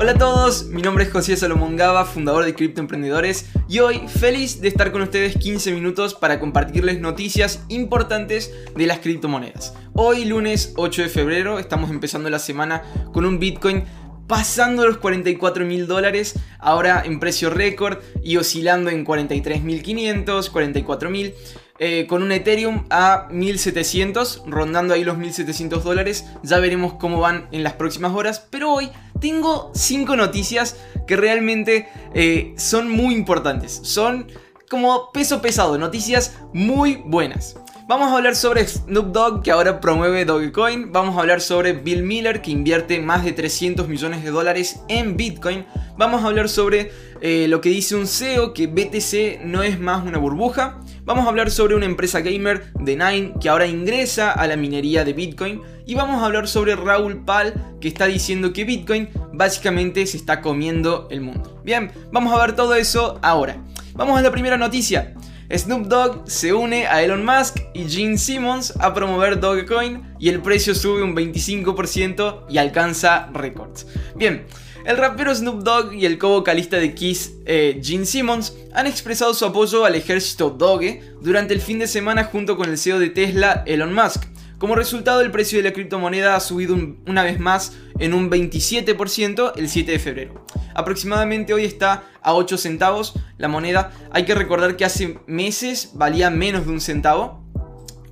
Hola a todos, mi nombre es José Salomón Gaba, fundador de Cripto Emprendedores, y hoy feliz de estar con ustedes 15 minutos para compartirles noticias importantes de las criptomonedas. Hoy, lunes 8 de febrero, estamos empezando la semana con un Bitcoin pasando los 44 mil dólares, ahora en precio récord y oscilando en 43.500, 44 mil. Eh, con un Ethereum a 1700, rondando ahí los 1700 dólares. Ya veremos cómo van en las próximas horas. Pero hoy tengo 5 noticias que realmente eh, son muy importantes. Son como peso pesado, noticias muy buenas. Vamos a hablar sobre Snoop Dogg que ahora promueve Dogecoin. Vamos a hablar sobre Bill Miller que invierte más de 300 millones de dólares en Bitcoin. Vamos a hablar sobre eh, lo que dice un CEO que BTC no es más una burbuja. Vamos a hablar sobre una empresa gamer de Nine que ahora ingresa a la minería de Bitcoin. Y vamos a hablar sobre Raúl Pal que está diciendo que Bitcoin básicamente se está comiendo el mundo. Bien, vamos a ver todo eso ahora. Vamos a la primera noticia. Snoop Dogg se une a Elon Musk y Gene Simmons a promover Dogecoin y el precio sube un 25% y alcanza récords. Bien, el rapero Snoop Dogg y el co-vocalista de Kiss, eh, Gene Simmons, han expresado su apoyo al ejército Doge durante el fin de semana junto con el CEO de Tesla, Elon Musk. Como resultado, el precio de la criptomoneda ha subido una vez más en un 27% el 7 de febrero. Aproximadamente hoy está a 8 centavos la moneda. Hay que recordar que hace meses valía menos de un centavo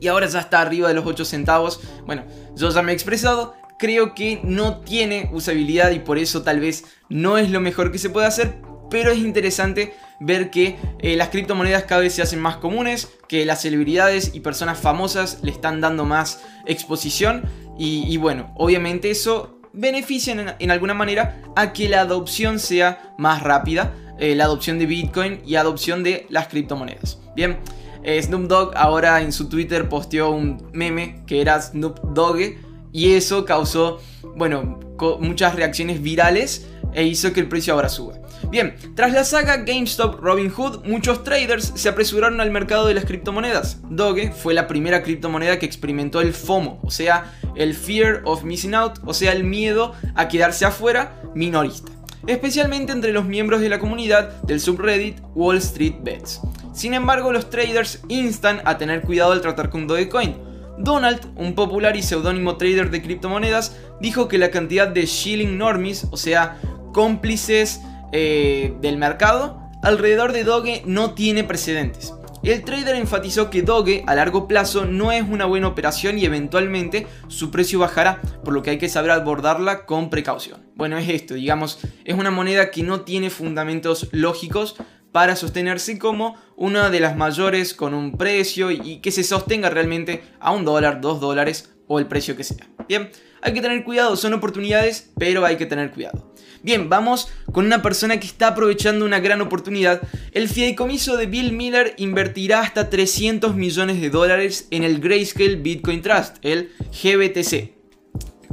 y ahora ya está arriba de los 8 centavos. Bueno, yo ya me he expresado. Creo que no tiene usabilidad y por eso tal vez no es lo mejor que se puede hacer, pero es interesante ver que eh, las criptomonedas cada vez se hacen más comunes, que las celebridades y personas famosas le están dando más exposición y, bueno, obviamente eso beneficia en, alguna manera a que la adopción sea más rápida, eh, la adopción de Bitcoin y adopción de las criptomonedas. Bien, eh, Snoop Dogg ahora en su Twitter posteó un meme que era Snoop Dogg y eso causó, bueno, muchas reacciones virales e hizo que el precio ahora suba. Bien, tras la saga GameStop Robinhood, muchos traders se apresuraron al mercado de las criptomonedas. Doge fue la primera criptomoneda que experimentó el FOMO, o sea, el Fear of Missing Out, o sea, el miedo a quedarse afuera minorista, especialmente entre los miembros de la comunidad del subreddit Wall Street Bets. Sin embargo, los traders instan a tener cuidado al tratar con Dogecoin. Donald, un popular y seudónimo trader de criptomonedas, dijo que la cantidad de shilling normies, o sea, cómplices eh, del mercado, alrededor de Doge no tiene precedentes. El trader enfatizó que Doge a largo plazo no es una buena operación y eventualmente su precio bajará, por lo que hay que saber abordarla con precaución. Bueno, es esto, digamos, es una moneda que no tiene fundamentos lógicos para sostenerse como una de las mayores con un precio y que se sostenga realmente a un dólar, dos dólares o el precio que sea. Bien, hay que tener cuidado, son oportunidades, pero hay que tener cuidado. Bien, vamos con una persona que está aprovechando una gran oportunidad. El fideicomiso de Bill Miller invertirá hasta 300 millones de dólares en el Grayscale Bitcoin Trust, el GBTC.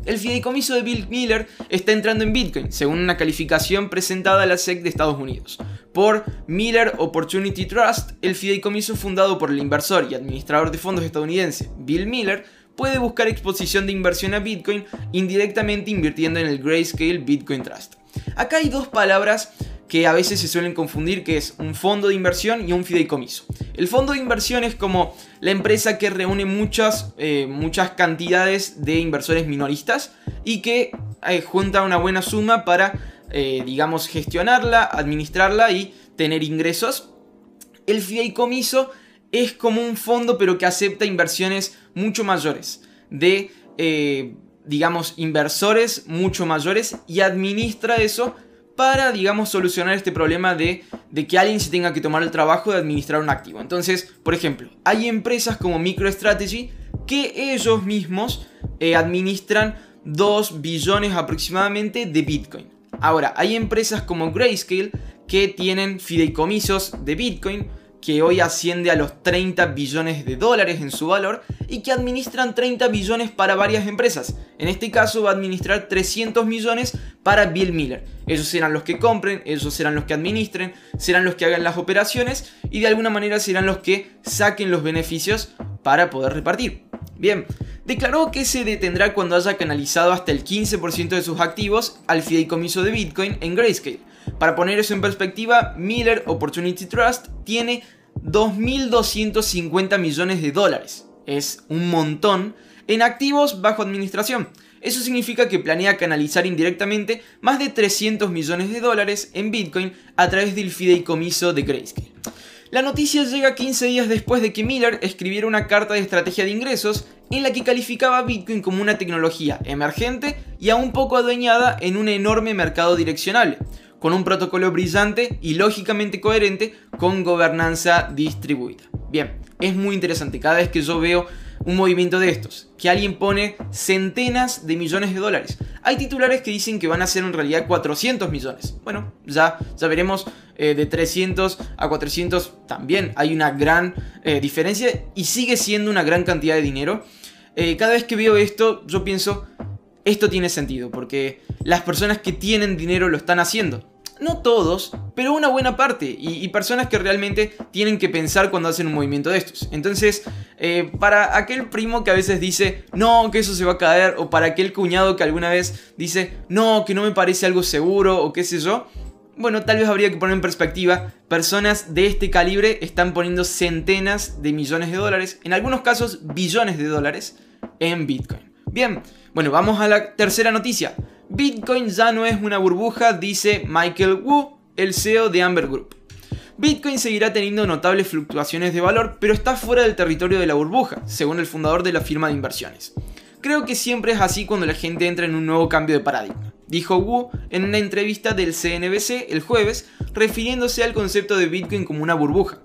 El fideicomiso de Bill Miller está entrando en Bitcoin, según una calificación presentada a la SEC de Estados Unidos. Por Miller Opportunity Trust, el fideicomiso fundado por el inversor y administrador de fondos estadounidense Bill Miller puede buscar exposición de inversión a Bitcoin indirectamente invirtiendo en el Grayscale Bitcoin Trust. Acá hay dos palabras que a veces se suelen confundir, que es un fondo de inversión y un fideicomiso. El fondo de inversión es como la empresa que reúne muchas, eh, muchas cantidades de inversores minoristas y que eh, junta una buena suma para, eh, digamos, gestionarla, administrarla y tener ingresos. El fideicomiso es como un fondo pero que acepta inversiones mucho mayores de digamos, inversores mucho mayores y administra eso para, digamos, solucionar este problema de, que alguien se tenga que tomar el trabajo de administrar un activo. Entonces, por ejemplo, hay empresas como MicroStrategy que ellos mismos eh, administran 2 billones aproximadamente de Bitcoin. Ahora, hay empresas como Grayscale que tienen fideicomisos de Bitcoin que hoy asciende a los 30 billones de dólares en su valor y que administran 30 billones para varias empresas. En este caso va a administrar 300 millones para Bill Miller. Ellos serán los que compren, ellos serán los que administren, serán los que hagan las operaciones y de alguna manera serán los que saquen los beneficios para poder repartir. Bien, declaró que se detendrá cuando haya canalizado hasta el 15% de sus activos al fideicomiso de Bitcoin en Grayscale. Para poner eso en perspectiva, Miller Opportunity Trust tiene 2.250 millones de dólares. Es un montón en activos bajo administración. Eso significa que planea canalizar indirectamente más de 300 millones de dólares en Bitcoin a través del fideicomiso de Grayscale. La noticia llega 15 días después de que Miller escribiera una carta de estrategia de ingresos en la que calificaba Bitcoin como una tecnología emergente y aún poco adueñada en un enorme mercado direccionable, con un protocolo brillante y lógicamente coherente con gobernanza distribuida. Bien, es muy interesante cada vez que yo veo un movimiento de estos, que alguien pone centenas de millones de dólares. Hay titulares que dicen que van a ser en realidad 400 millones. Bueno, ya, ya veremos eh, de 300 a 400 también hay una gran eh, diferencia y sigue siendo una gran cantidad de dinero. Eh, cada vez que veo esto, yo pienso, esto tiene sentido, porque las personas que tienen dinero lo están haciendo no todos, pero una buena parte, y, personas que realmente tienen que pensar cuando hacen un movimiento de estos. Entonces, eh, para aquel primo que a veces dice, no, que eso se va a caer, o para aquel cuñado que alguna vez dice, no, que no me parece algo seguro, o qué sé yo, bueno, tal vez habría que poner en perspectiva, personas de este calibre están poniendo centenas de millones de dólares, en algunos casos billones de dólares, en Bitcoin. Bien, bueno, vamos a la tercera noticia. Bitcoin ya no es una burbuja, dice Michael Wu, el CEO de Amber Group. Bitcoin seguirá teniendo notables fluctuaciones de valor, pero está fuera del territorio de la burbuja, según el fundador de la firma de inversiones. Creo que siempre es así cuando la gente entra en un nuevo cambio de paradigma, dijo Wu en una entrevista del CNBC el jueves, refiriéndose al concepto de Bitcoin como una burbuja.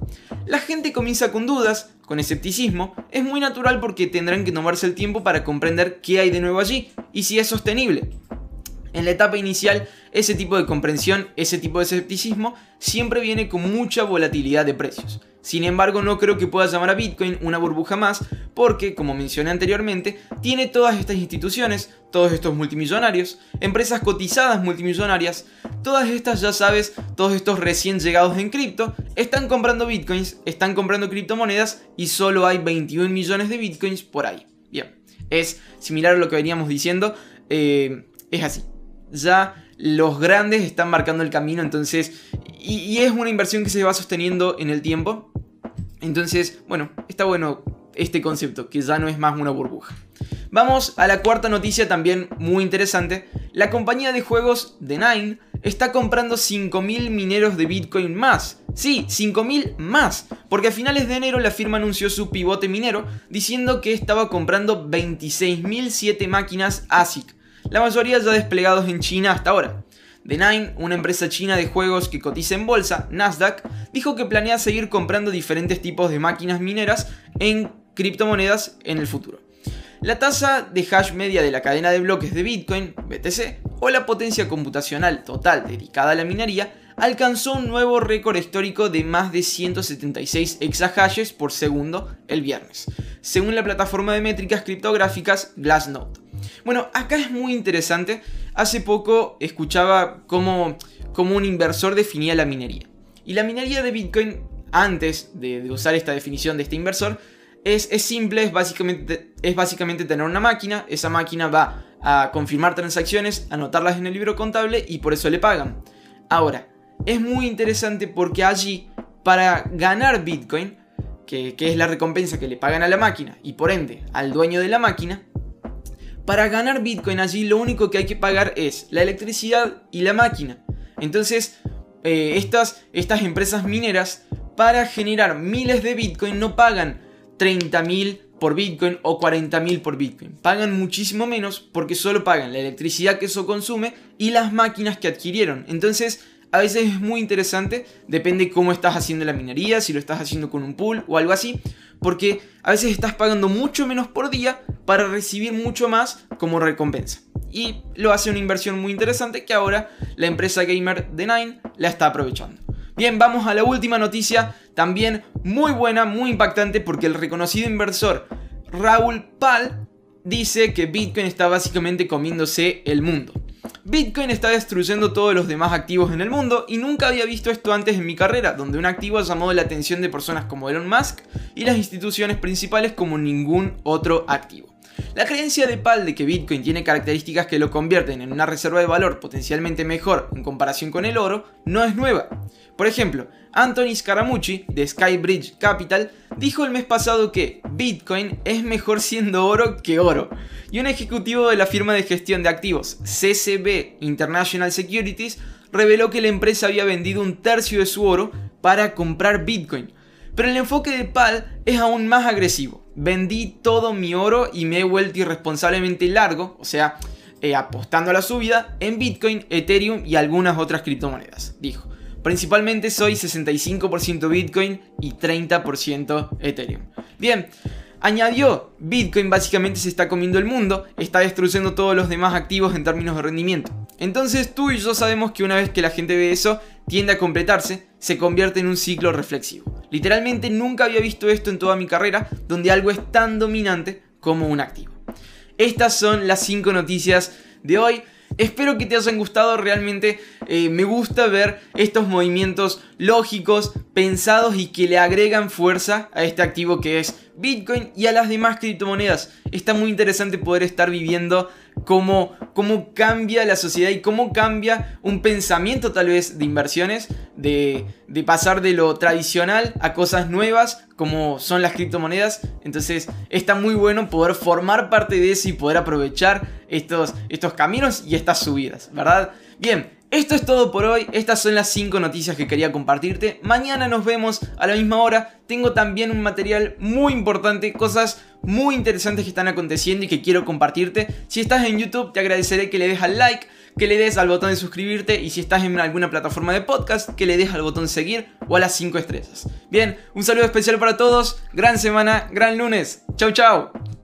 La gente comienza con dudas, con escepticismo, es muy natural porque tendrán que tomarse el tiempo para comprender qué hay de nuevo allí y si es sostenible. En la etapa inicial, ese tipo de comprensión, ese tipo de escepticismo, siempre viene con mucha volatilidad de precios. Sin embargo, no creo que pueda llamar a Bitcoin una burbuja más, porque, como mencioné anteriormente, tiene todas estas instituciones, todos estos multimillonarios, empresas cotizadas multimillonarias, todas estas, ya sabes, todos estos recién llegados en cripto, están comprando Bitcoins, están comprando criptomonedas y solo hay 21 millones de Bitcoins por ahí. Bien, es similar a lo que veníamos diciendo, eh, es así ya los grandes están marcando el camino, entonces, y, es una inversión que se va sosteniendo en el tiempo. Entonces, bueno, está bueno este concepto, que ya no es más una burbuja. Vamos a la cuarta noticia también muy interesante. La compañía de juegos The Nine está comprando 5.000 mineros de Bitcoin más. Sí, 5.000 más. Porque a finales de enero la firma anunció su pivote minero diciendo que estaba comprando 26.007 máquinas ASIC la mayoría ya desplegados en China hasta ahora. The Nine, una empresa china de juegos que cotiza en bolsa, Nasdaq, dijo que planea seguir comprando diferentes tipos de máquinas mineras en criptomonedas en el futuro. La tasa de hash media de la cadena de bloques de Bitcoin, BTC, o la potencia computacional total dedicada a la minería, alcanzó un nuevo récord histórico de más de 176 exahashes por segundo el viernes, según la plataforma de métricas criptográficas Glassnode. Bueno, acá es muy interesante. Hace poco escuchaba cómo, un inversor definía la minería. Y la minería de Bitcoin, antes de, usar esta definición de este inversor, es, es, simple, es básicamente, es básicamente tener una máquina, esa máquina va a confirmar transacciones, anotarlas en el libro contable y por eso le pagan. Ahora, es muy interesante porque allí, para ganar Bitcoin, que, que es la recompensa que le pagan a la máquina y por ende al dueño de la máquina, para ganar Bitcoin allí lo único que hay que pagar es la electricidad y la máquina. Entonces, eh, estas, estas empresas mineras para generar miles de Bitcoin no pagan 30.000 por Bitcoin o 40.000 por Bitcoin. Pagan muchísimo menos porque solo pagan la electricidad que eso consume y las máquinas que adquirieron. Entonces, a veces es muy interesante, depende cómo estás haciendo la minería, si lo estás haciendo con un pool o algo así, porque a veces estás pagando mucho menos por día para recibir mucho más como recompensa. Y lo hace una inversión muy interesante que ahora la empresa gamer de Nine la está aprovechando. Bien, vamos a la última noticia, también muy buena, muy impactante, porque el reconocido inversor Raúl Pal dice que Bitcoin está básicamente comiéndose el mundo. Bitcoin está destruyendo todos los demás activos en el mundo y nunca había visto esto antes en mi carrera, donde un activo ha llamado la atención de personas como Elon Musk y las instituciones principales como ningún otro activo. La creencia de Pal de que Bitcoin tiene características que lo convierten en una reserva de valor potencialmente mejor en comparación con el oro no es nueva. Por ejemplo, Anthony Scaramucci de Skybridge Capital dijo el mes pasado que Bitcoin es mejor siendo oro que oro. Y un ejecutivo de la firma de gestión de activos CCB International Securities reveló que la empresa había vendido un tercio de su oro para comprar Bitcoin. Pero el enfoque de PAL es aún más agresivo. Vendí todo mi oro y me he vuelto irresponsablemente largo, o sea, eh, apostando a la subida en Bitcoin, Ethereum y algunas otras criptomonedas, dijo. Principalmente soy 65% Bitcoin y 30% Ethereum. Bien, añadió, Bitcoin básicamente se está comiendo el mundo, está destruyendo todos los demás activos en términos de rendimiento. Entonces tú y yo sabemos que una vez que la gente ve eso, tiende a completarse, se convierte en un ciclo reflexivo. Literalmente nunca había visto esto en toda mi carrera, donde algo es tan dominante como un activo. Estas son las 5 noticias de hoy. Espero que te hayan gustado, realmente eh, me gusta ver estos movimientos lógicos, pensados y que le agregan fuerza a este activo que es Bitcoin y a las demás criptomonedas. Está muy interesante poder estar viviendo cómo, cómo cambia la sociedad y cómo cambia un pensamiento tal vez de inversiones, de, de pasar de lo tradicional a cosas nuevas como son las criptomonedas. Entonces está muy bueno poder formar parte de eso y poder aprovechar estos, estos caminos y estas subidas, ¿verdad? Bien, esto es todo por hoy, estas son las 5 noticias que quería compartirte. Mañana nos vemos a la misma hora. Tengo también un material muy importante, cosas muy interesantes que están aconteciendo y que quiero compartirte. Si estás en YouTube te agradeceré que le des al like, que le des al botón de suscribirte y si estás en alguna plataforma de podcast que le des al botón seguir o a las 5 estrellas. Bien, un saludo especial para todos, gran semana, gran lunes. Chau chau.